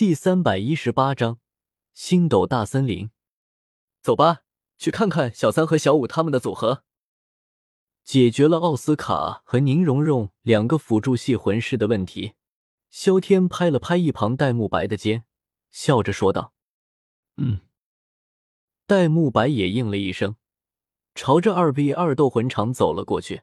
第三百一十八章星斗大森林。走吧，去看看小三和小五他们的组合。解决了奥斯卡和宁荣荣两个辅助系魂师的问题，萧天拍了拍一旁戴沐白的肩，笑着说道：“嗯。”戴沐白也应了一声，朝着二 v 二斗魂场走了过去。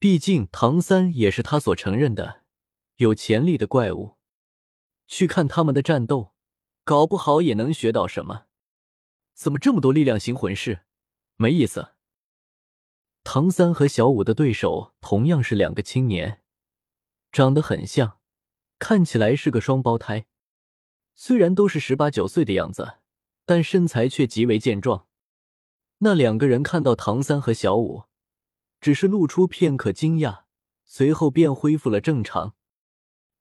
毕竟唐三也是他所承认的有潜力的怪物。去看他们的战斗，搞不好也能学到什么。怎么这么多力量型魂师？没意思。唐三和小五的对手同样是两个青年，长得很像，看起来是个双胞胎。虽然都是十八九岁的样子，但身材却极为健壮。那两个人看到唐三和小五，只是露出片刻惊讶，随后便恢复了正常。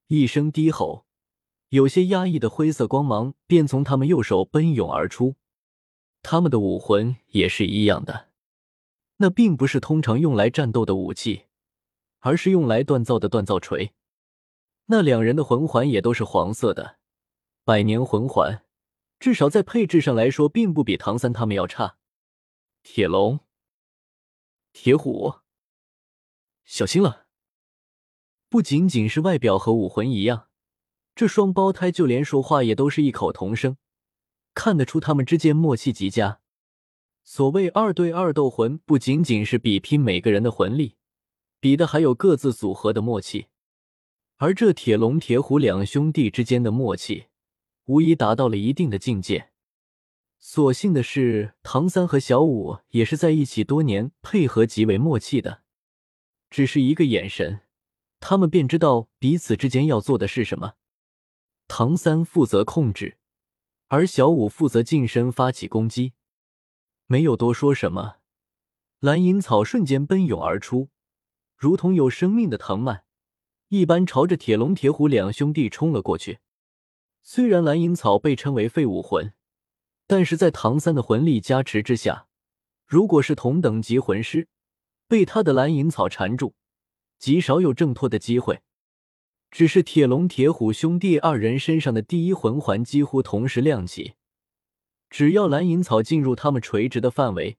一声低吼。有些压抑的灰色光芒便从他们右手奔涌而出，他们的武魂也是一样的，那并不是通常用来战斗的武器，而是用来锻造的锻造锤。那两人的魂环也都是黄色的，百年魂环，至少在配置上来说，并不比唐三他们要差。铁龙、铁虎，小心了！不仅仅是外表和武魂一样。这双胞胎就连说话也都是异口同声，看得出他们之间默契极佳。所谓二对二斗魂，不仅仅是比拼每个人的魂力，比的还有各自组合的默契。而这铁龙、铁虎两兄弟之间的默契，无疑达到了一定的境界。所幸的是，唐三和小五也是在一起多年，配合极为默契的。只是一个眼神，他们便知道彼此之间要做的是什么。唐三负责控制，而小五负责近身发起攻击。没有多说什么，蓝银草瞬间奔涌而出，如同有生命的藤蔓一般，朝着铁龙、铁虎两兄弟冲了过去。虽然蓝银草被称为废武魂，但是在唐三的魂力加持之下，如果是同等级魂师，被他的蓝银草缠住，极少有挣脱的机会。只是铁龙、铁虎兄弟二人身上的第一魂环几乎同时亮起，只要蓝银草进入他们垂直的范围，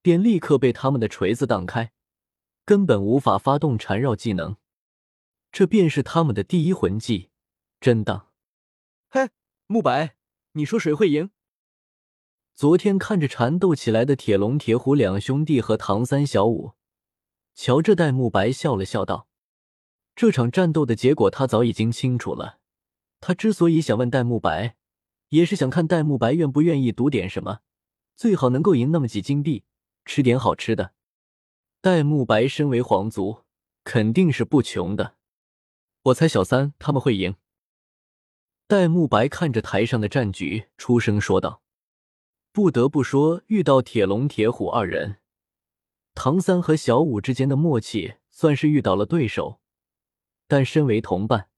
便立刻被他们的锤子挡开，根本无法发动缠绕技能。这便是他们的第一魂技——震荡。嘿，慕白，你说谁会赢？昨天看着缠斗起来的铁龙、铁虎两兄弟和唐三、小五，瞧着戴沐白笑了笑道。这场战斗的结果他早已经清楚了。他之所以想问戴沐白，也是想看戴沐白愿不愿意赌点什么，最好能够赢那么几金币，吃点好吃的。戴沐白身为皇族，肯定是不穷的。我猜小三他们会赢。戴沐白看着台上的战局，出声说道：“不得不说，遇到铁龙、铁虎二人，唐三和小五之间的默契算是遇到了对手。”但身为同伴，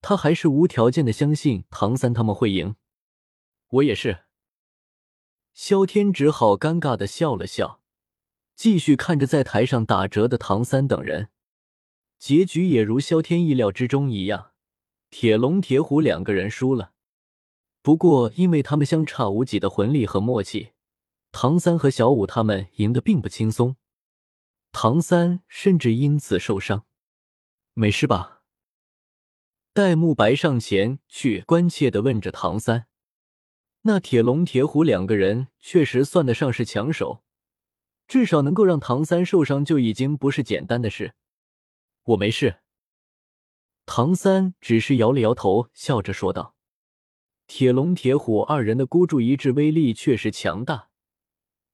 他还是无条件的相信唐三他们会赢。我也是。萧天只好尴尬的笑了笑，继续看着在台上打折的唐三等人。结局也如萧天意料之中一样，铁龙、铁虎两个人输了。不过，因为他们相差无几的魂力和默契，唐三和小五他们赢得并不轻松。唐三甚至因此受伤。没事吧？戴沐白上前去关切的问着唐三：“那铁龙、铁虎两个人确实算得上是强手，至少能够让唐三受伤就已经不是简单的事。”我没事。唐三只是摇了摇头，笑着说道：“铁龙、铁虎二人的孤注一掷威力确实强大，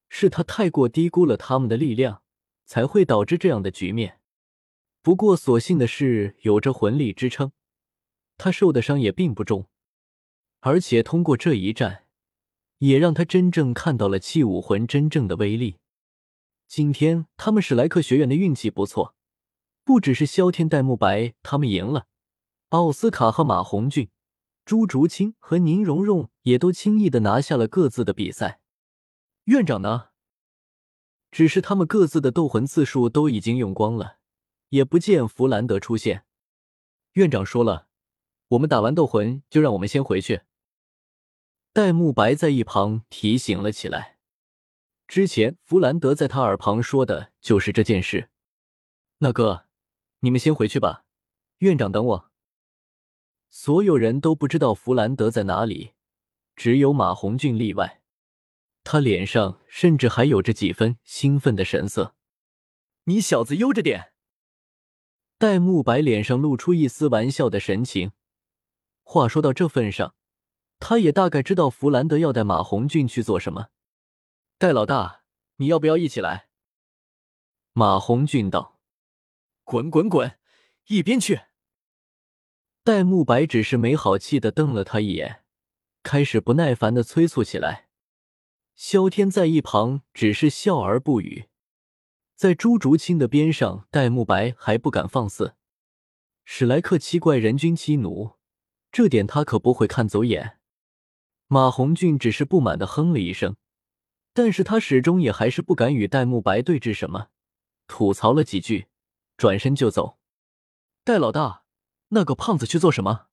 是他太过低估了他们的力量，才会导致这样的局面。不过所幸的是，有着魂力支撑。”他受的伤也并不重，而且通过这一战，也让他真正看到了器武魂真正的威力。今天他们史莱克学院的运气不错，不只是萧天、戴沐白他们赢了，奥斯卡和马红俊、朱竹清和宁荣荣也都轻易的拿下了各自的比赛。院长呢？只是他们各自的斗魂次数都已经用光了，也不见弗兰德出现。院长说了。我们打完斗魂就让我们先回去。戴沐白在一旁提醒了起来。之前弗兰德在他耳旁说的就是这件事。那哥，你们先回去吧，院长等我。所有人都不知道弗兰德在哪里，只有马红俊例外。他脸上甚至还有着几分兴奋的神色。你小子悠着点。戴沐白脸上露出一丝玩笑的神情。话说到这份上，他也大概知道弗兰德要带马红俊去做什么。戴老大，你要不要一起来？马红俊道：“滚滚滚，一边去！”戴沐白只是没好气的瞪了他一眼，开始不耐烦的催促起来。萧天在一旁只是笑而不语。在朱竹清的边上，戴沐白还不敢放肆。史莱克七怪人均七奴，这点他可不会看走眼。马红俊只是不满的哼了一声，但是他始终也还是不敢与戴沐白对峙什么，吐槽了几句，转身就走。戴老大，那个胖子去做什么？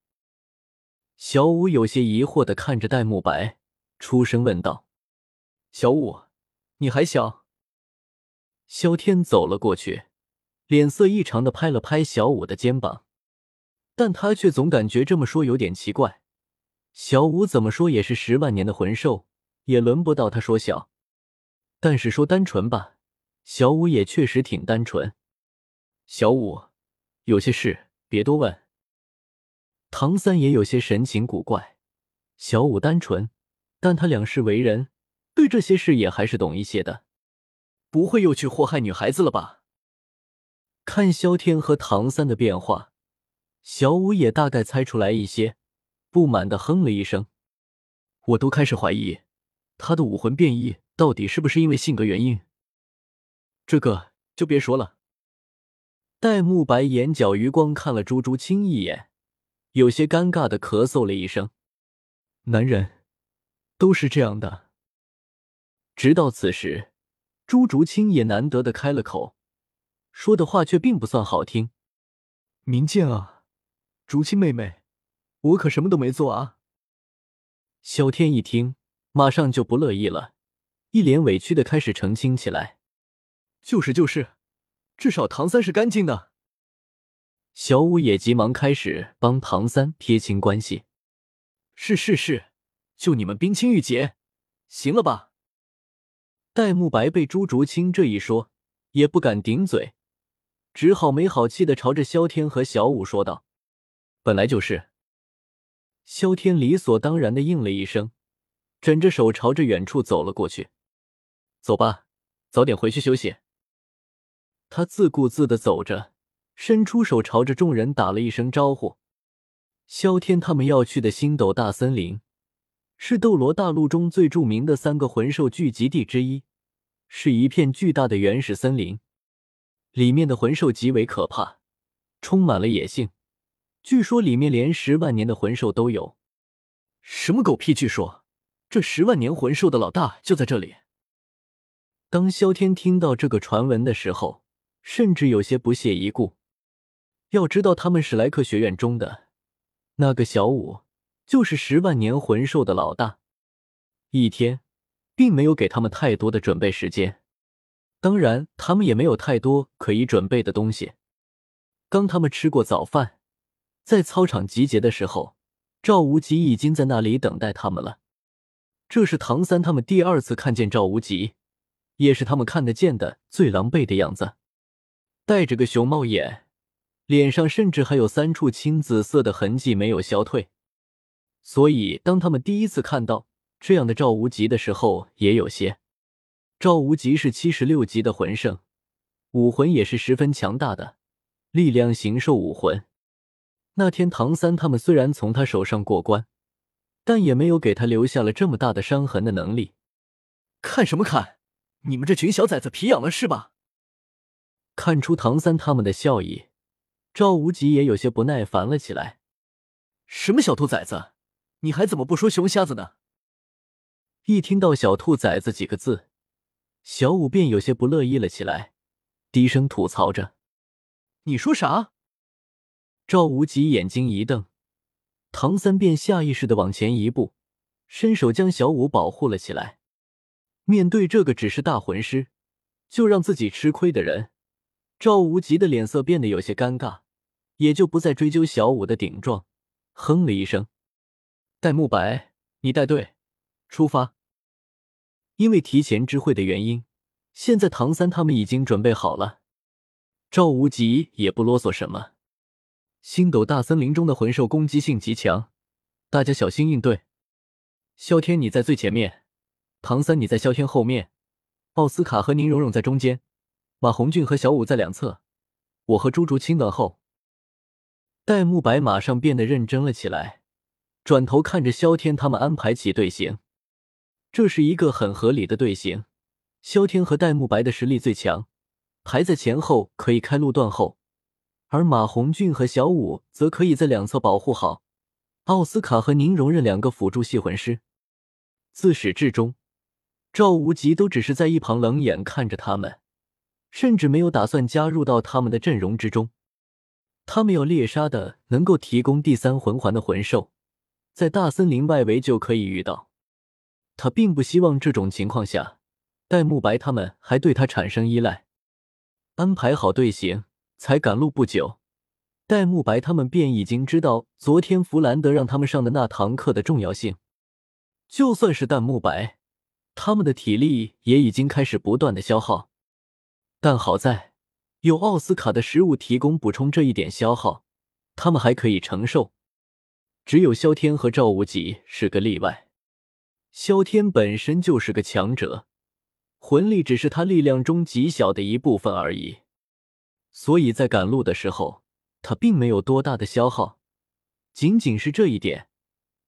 小五有些疑惑的看着戴沐白，出声问道：“小五，你还小？”萧天走了过去，脸色异常的拍了拍小五的肩膀，但他却总感觉这么说有点奇怪。小五怎么说也是十万年的魂兽，也轮不到他说小。但是说单纯吧，小五也确实挺单纯。小五，有些事别多问。唐三也有些神情古怪。小五单纯，但他两世为人，对这些事也还是懂一些的。不会又去祸害女孩子了吧？看萧天和唐三的变化，小五也大概猜出来一些，不满的哼了一声。我都开始怀疑，他的武魂变异到底是不是因为性格原因？这个就别说了。戴沐白眼角余光看了朱竹清一眼，有些尴尬的咳嗽了一声。男人都是这样的。直到此时。朱竹清也难得的开了口，说的话却并不算好听。明剑啊，竹清妹妹，我可什么都没做啊！萧天一听，马上就不乐意了，一脸委屈的开始澄清起来：“就是就是，至少唐三是干净的。”小五也急忙开始帮唐三撇清关系：“是是是，就你们冰清玉洁，行了吧？”戴沐白被朱竹清这一说，也不敢顶嘴，只好没好气的朝着萧天和小五说道：“本来就是。”萧天理所当然的应了一声，枕着手朝着远处走了过去。“走吧，早点回去休息。”他自顾自的走着，伸出手朝着众人打了一声招呼。萧天他们要去的星斗大森林，是斗罗大陆中最著名的三个魂兽聚集地之一。是一片巨大的原始森林，里面的魂兽极为可怕，充满了野性。据说里面连十万年的魂兽都有。什么狗屁！据说这十万年魂兽的老大就在这里。当萧天听到这个传闻的时候，甚至有些不屑一顾。要知道，他们史莱克学院中的那个小五，就是十万年魂兽的老大。一天。并没有给他们太多的准备时间，当然，他们也没有太多可以准备的东西。当他们吃过早饭，在操场集结的时候，赵无极已经在那里等待他们了。这是唐三他们第二次看见赵无极，也是他们看得见的最狼狈的样子，戴着个熊猫眼，脸上甚至还有三处青紫色的痕迹没有消退。所以，当他们第一次看到。这样的赵无极的时候也有些。赵无极是七十六级的魂圣，武魂也是十分强大的，力量形兽武魂。那天唐三他们虽然从他手上过关，但也没有给他留下了这么大的伤痕的能力。看什么看？你们这群小崽子皮痒了是吧？看出唐三他们的笑意，赵无极也有些不耐烦了起来。什么小兔崽子？你还怎么不说熊瞎子呢？一听到“小兔崽子”几个字，小五便有些不乐意了起来，低声吐槽着：“你说啥？”赵无极眼睛一瞪，唐三便下意识的往前一步，伸手将小五保护了起来。面对这个只是大魂师就让自己吃亏的人，赵无极的脸色变得有些尴尬，也就不再追究小五的顶撞，哼了一声：“戴沐白，你带队出发。”因为提前知会的原因，现在唐三他们已经准备好了。赵无极也不啰嗦什么。星斗大森林中的魂兽攻击性极强，大家小心应对。萧天，你在最前面；唐三，你在萧天后面；奥斯卡和宁荣荣在中间；马红俊和小五在两侧；我和朱竹清等后。戴沐白马上变得认真了起来，转头看着萧天他们安排起队形。这是一个很合理的队形。萧天和戴沐白的实力最强，排在前后可以开路断后。而马红俊和小五则可以在两侧保护好奥斯卡和宁荣任两个辅助系魂师。自始至终，赵无极都只是在一旁冷眼看着他们，甚至没有打算加入到他们的阵容之中。他们要猎杀的能够提供第三魂环的魂兽，在大森林外围就可以遇到。他并不希望这种情况下，戴沐白他们还对他产生依赖。安排好队形。才赶路不久，戴沐白他们便已经知道昨天弗兰德让他们上的那堂课的重要性。就算是戴沐白，他们的体力也已经开始不断的消耗，但好在有奥斯卡的食物提供补充，这一点消耗他们还可以承受。只有萧天和赵无极是个例外。萧天本身就是个强者，魂力只是他力量中极小的一部分而已。所以在赶路的时候，他并没有多大的消耗，仅仅是这一点，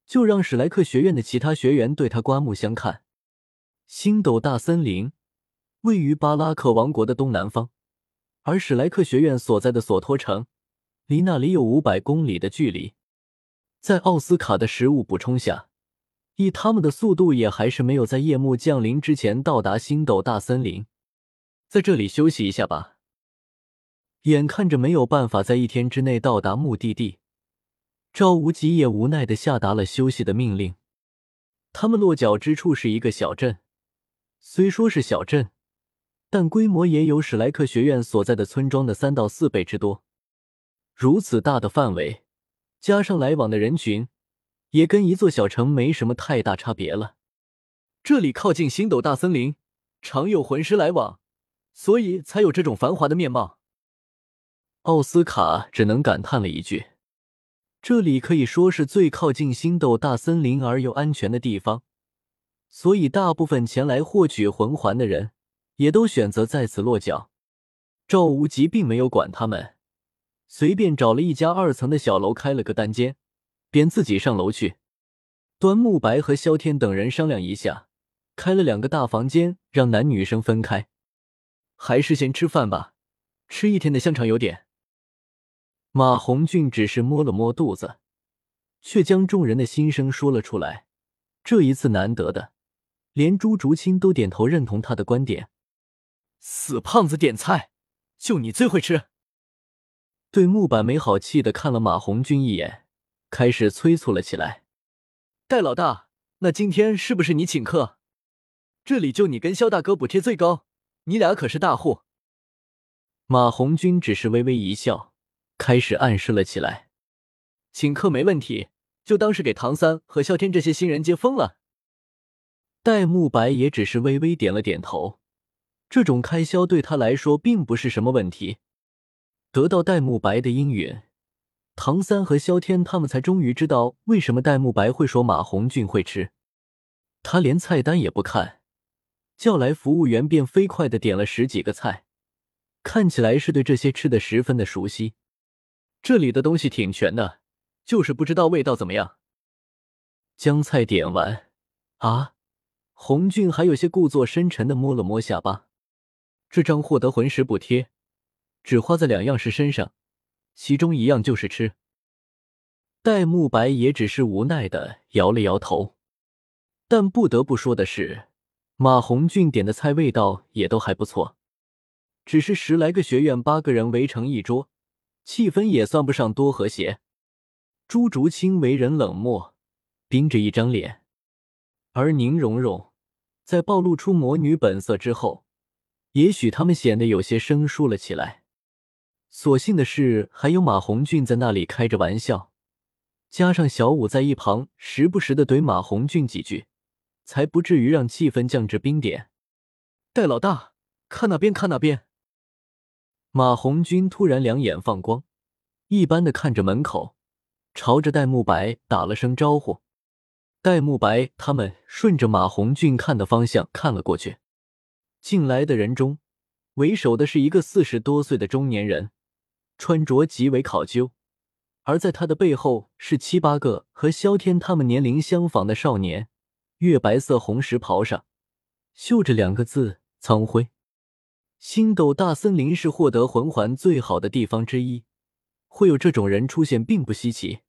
就让史莱克学院的其他学员对他刮目相看。星斗大森林位于巴拉克王国的东南方，而史莱克学院所在的索托城离那里有五百公里的距离。在奥斯卡的食物补充下，以他们的速度，也还是没有在夜幕降临之前到达星斗大森林。在这里休息一下吧。眼看着没有办法在一天之内到达目的地，赵无极也无奈的下达了休息的命令。他们落脚之处是一个小镇，虽说是小镇，但规模也有史莱克学院所在的村庄的三到四倍之多。如此大的范围，加上来往的人群，也跟一座小城没什么太大差别了。这里靠近星斗大森林，常有魂师来往，所以才有这种繁华的面貌。奥斯卡只能感叹了一句：“这里可以说是最靠近星斗大森林而又安全的地方，所以大部分前来获取魂环的人也都选择在此落脚。”赵无极并没有管他们，随便找了一家二层的小楼开了个单间，便自己上楼去。端木白和萧天等人商量一下，开了两个大房间，让男女生分开。还是先吃饭吧，吃一天的香肠有点。马红俊只是摸了摸肚子，却将众人的心声说了出来。这一次难得的，连朱竹清都点头认同他的观点。死胖子点菜，就你最会吃。对木板没好气的看了马红俊一眼，开始催促了起来：“戴老大，那今天是不是你请客？这里就你跟肖大哥补贴最高，你俩可是大户。”马红军只是微微一笑。开始暗示了起来，请客没问题，就当是给唐三和啸天这些新人接风了。戴沐白也只是微微点了点头，这种开销对他来说并不是什么问题。得到戴沐白的应允，唐三和萧天他们才终于知道为什么戴沐白会说马红俊会吃。他连菜单也不看，叫来服务员便飞快的点了十几个菜，看起来是对这些吃的十分的熟悉。这里的东西挺全的，就是不知道味道怎么样。将菜点完，啊，红俊还有些故作深沉的摸了摸下巴。这张获得魂石补贴，只花在两样事身上，其中一样就是吃。戴沐白也只是无奈的摇了摇头。但不得不说的是，马红俊点的菜味道也都还不错。只是十来个学院，八个人围成一桌。气氛也算不上多和谐。朱竹清为人冷漠，冰着一张脸，而宁荣荣在暴露出魔女本色之后，也许他们显得有些生疏了起来。所幸的是，还有马红俊在那里开着玩笑，加上小五在一旁时不时的怼马红俊几句，才不至于让气氛降至冰点。戴老大，看那边，看那边！马红军突然两眼放光，一般的看着门口，朝着戴沐白打了声招呼。戴沐白他们顺着马红俊看的方向看了过去，进来的人中，为首的是一个四十多岁的中年人。穿着极为考究，而在他的背后是七八个和萧天他们年龄相仿的少年。月白色红石袍上绣着两个字“苍辉”。星斗大森林是获得魂环最好的地方之一，会有这种人出现并不稀奇。